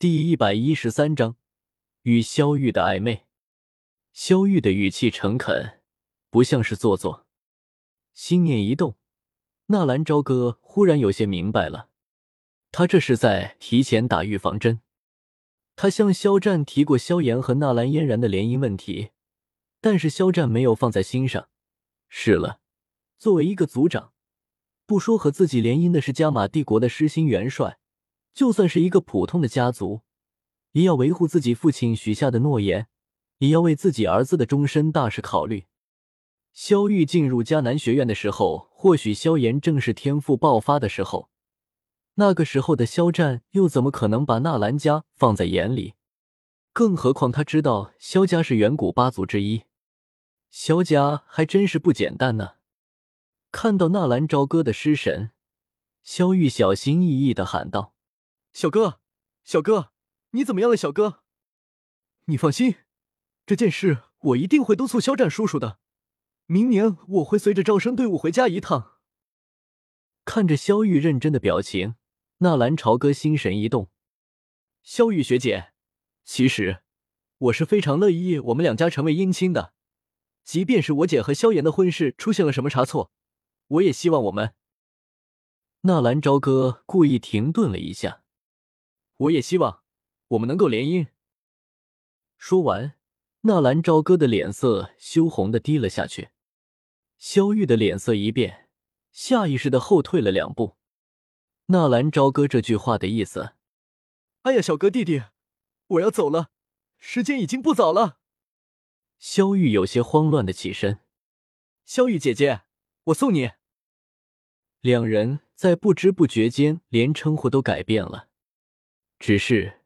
第一百一十三章与萧玉的暧昧。萧玉的语气诚恳，不像是做作。心念一动，纳兰朝歌忽然有些明白了，他这是在提前打预防针。他向肖战提过萧炎和纳兰嫣然的联姻问题，但是肖战没有放在心上。是了，作为一个族长，不说和自己联姻的是加玛帝国的失心元帅，就算是一个普通的家族，也要维护自己父亲许下的诺言，也要为自己儿子的终身大事考虑。萧玉进入迦南学院的时候，或许萧炎正是天赋爆发的时候。那个时候的肖战又怎么可能把纳兰家放在眼里？更何况他知道萧家是远古八族之一，萧家还真是不简单呢。看到纳兰朝歌的失神，萧玉小心翼翼的喊道：“小哥，小哥，你怎么样了？小哥，你放心，这件事我一定会督促肖战叔叔的。明年我会随着招生队伍回家一趟。”看着萧玉认真的表情。纳兰朝歌心神一动，萧玉学姐，其实我是非常乐意我们两家成为姻亲的，即便是我姐和萧炎的婚事出现了什么差错，我也希望我们。纳兰朝歌故意停顿了一下，我也希望我们能够联姻。说完，纳兰朝歌的脸色羞红的低了下去，萧玉的脸色一变，下意识的后退了两步。纳兰朝歌这句话的意思，哎呀，小哥弟弟，我要走了，时间已经不早了。萧玉有些慌乱的起身，萧玉姐姐，我送你。两人在不知不觉间连称呼都改变了。只是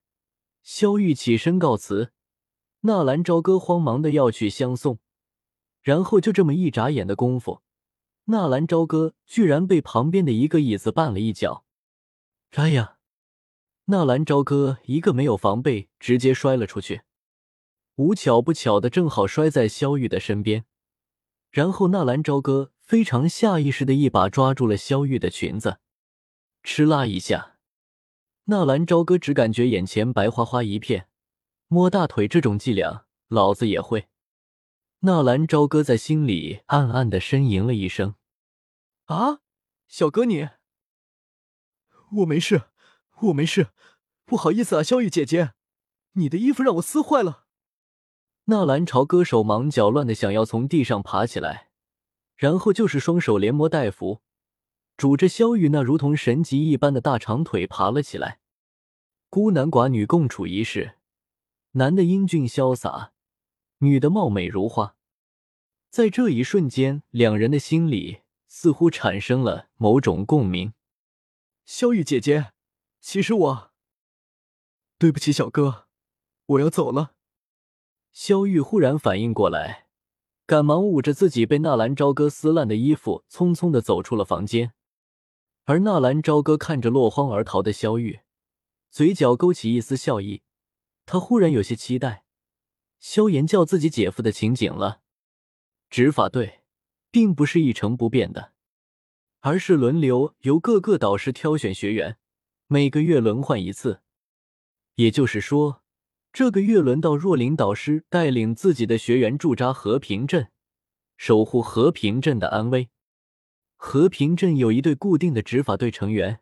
萧玉起身告辞，纳兰朝歌慌忙的要去相送，然后就这么一眨眼的功夫，纳兰朝歌居然被旁边的一个椅子绊了一脚。哎呀！纳兰朝歌一个没有防备，直接摔了出去。无巧不巧的，正好摔在萧玉的身边。然后纳兰朝歌非常下意识的一把抓住了萧玉的裙子，哧啦一下，纳兰朝歌只感觉眼前白花花一片。摸大腿这种伎俩，老子也会。纳兰朝歌在心里暗暗的呻吟了一声：“啊，小哥你。”我没事，我没事，不好意思啊，萧玉姐姐，你的衣服让我撕坏了。纳兰朝歌手忙脚乱的想要从地上爬起来，然后就是双手连摸带扶，拄着萧玉那如同神级一般的大长腿爬了起来。孤男寡女共处一室，男的英俊潇洒，女的貌美如花，在这一瞬间，两人的心里似乎产生了某种共鸣。萧玉姐姐，其实我对不起小哥，我要走了。萧玉忽然反应过来，赶忙捂着自己被纳兰朝歌撕烂的衣服，匆匆的走出了房间。而纳兰朝歌看着落荒而逃的萧玉，嘴角勾起一丝笑意。他忽然有些期待萧炎叫自己姐夫的情景了。执法队并不是一成不变的。而是轮流由各个导师挑选学员，每个月轮换一次。也就是说，这个月轮到若琳导师带领自己的学员驻扎和平镇，守护和平镇的安危。和平镇有一队固定的执法队成员，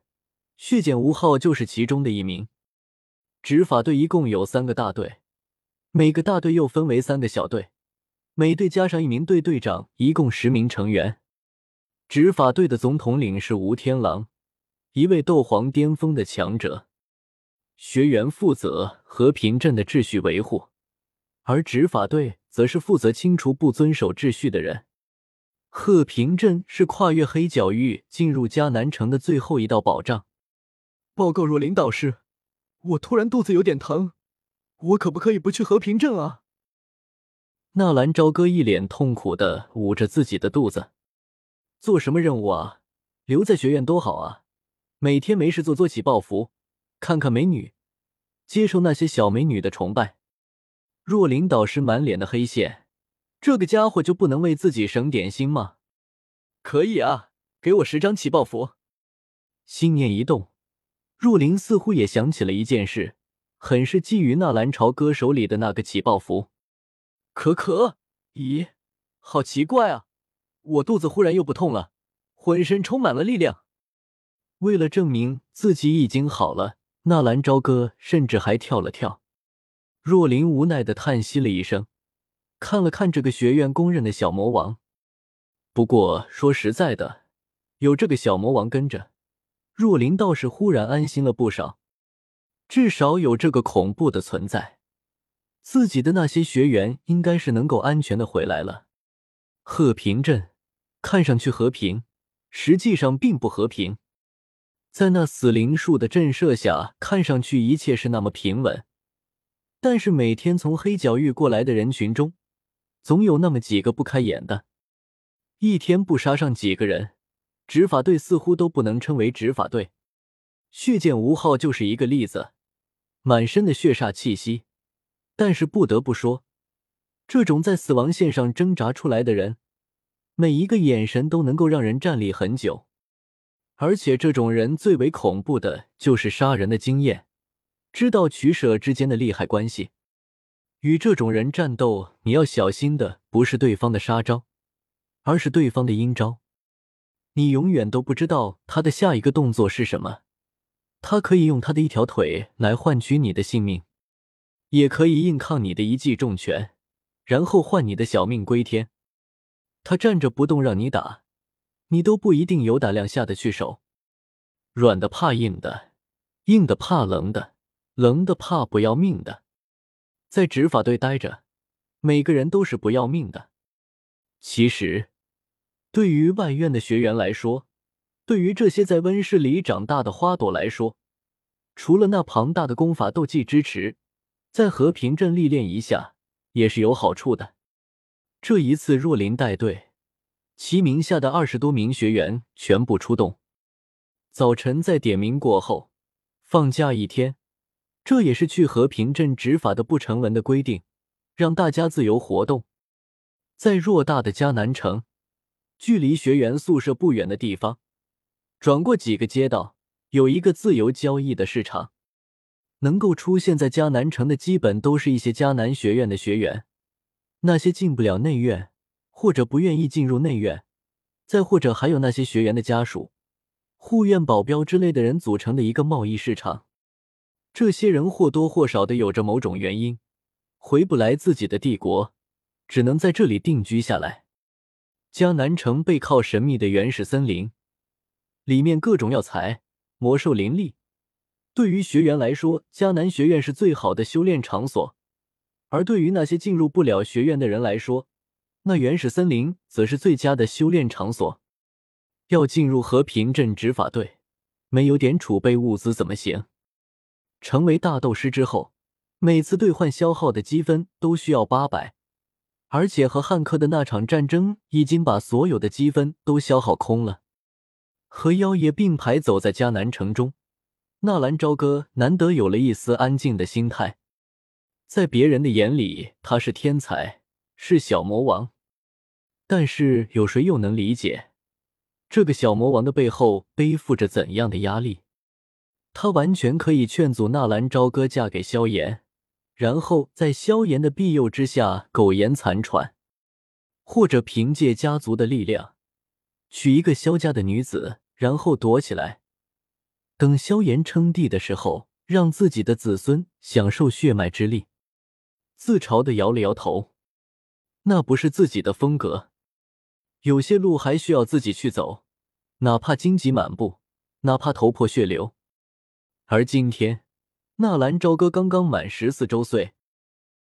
血检吴昊就是其中的一名。执法队一共有三个大队，每个大队又分为三个小队，每队加上一名队队长，一共十名成员。执法队的总统领是吴天狼，一位斗皇巅峰的强者。学员负责和平镇的秩序维护，而执法队则是负责清除不遵守秩序的人。和平镇是跨越黑角域进入迦南城的最后一道保障。报告若琳导师，我突然肚子有点疼，我可不可以不去和平镇啊？纳兰朝歌一脸痛苦的捂着自己的肚子。做什么任务啊？留在学院多好啊！每天没事做，做起抱负，看看美女，接受那些小美女的崇拜。若琳导师满脸的黑线，这个家伙就不能为自己省点心吗？可以啊，给我十张起爆符。心念一动，若琳似乎也想起了一件事：很是觊觎纳兰朝歌手里的那个起爆符。可可，咦，好奇怪啊！我肚子忽然又不痛了，浑身充满了力量。为了证明自己已经好了，纳兰朝歌甚至还跳了跳。若琳无奈的叹息了一声，看了看这个学院公认的小魔王。不过说实在的，有这个小魔王跟着，若琳倒是忽然安心了不少。至少有这个恐怖的存在。自己的那些学员应该是能够安全的回来了。鹤平镇看上去和平，实际上并不和平。在那死灵树的震慑下，看上去一切是那么平稳，但是每天从黑角域过来的人群中，总有那么几个不开眼的。一天不杀上几个人，执法队似乎都不能称为执法队。血剑无号就是一个例子，满身的血煞气息。但是不得不说，这种在死亡线上挣扎出来的人，每一个眼神都能够让人站立很久。而且这种人最为恐怖的就是杀人的经验，知道取舍之间的利害关系。与这种人战斗，你要小心的不是对方的杀招，而是对方的阴招。你永远都不知道他的下一个动作是什么，他可以用他的一条腿来换取你的性命。也可以硬抗你的一记重拳，然后换你的小命归天。他站着不动让你打，你都不一定有胆量下得去手。软的怕硬的，硬的怕冷的，冷的怕不要命的。在执法队待着，每个人都是不要命的。其实，对于外院的学员来说，对于这些在温室里长大的花朵来说，除了那庞大的功法斗技支持。在和平镇历练一下也是有好处的。这一次，若琳带队，其名下的二十多名学员全部出动。早晨在点名过后，放假一天，这也是去和平镇执法的不成文的规定，让大家自由活动。在偌大的迦南城，距离学员宿舍不远的地方，转过几个街道，有一个自由交易的市场。能够出现在迦南城的，基本都是一些迦南学院的学员，那些进不了内院或者不愿意进入内院，再或者还有那些学员的家属、护院保镖之类的人组成的一个贸易市场。这些人或多或少的有着某种原因，回不来自己的帝国，只能在这里定居下来。迦南城背靠神秘的原始森林，里面各种药材、魔兽林立。对于学员来说，迦南学院是最好的修炼场所；而对于那些进入不了学院的人来说，那原始森林则是最佳的修炼场所。要进入和平镇执法队，没有点储备物资怎么行？成为大斗师之后，每次兑换消耗的积分都需要八百，而且和汉克的那场战争已经把所有的积分都消耗空了。和妖爷并排走在迦南城中。纳兰朝歌难得有了一丝安静的心态，在别人的眼里他是天才，是小魔王，但是有谁又能理解这个小魔王的背后背负着怎样的压力？他完全可以劝阻纳兰朝歌嫁给萧炎，然后在萧炎的庇佑之下苟延残喘，或者凭借家族的力量娶一个萧家的女子，然后躲起来。等萧炎称帝的时候，让自己的子孙享受血脉之力。自嘲的摇了摇头，那不是自己的风格。有些路还需要自己去走，哪怕荆棘满布，哪怕头破血流。而今天，纳兰朝歌刚刚满十四周岁，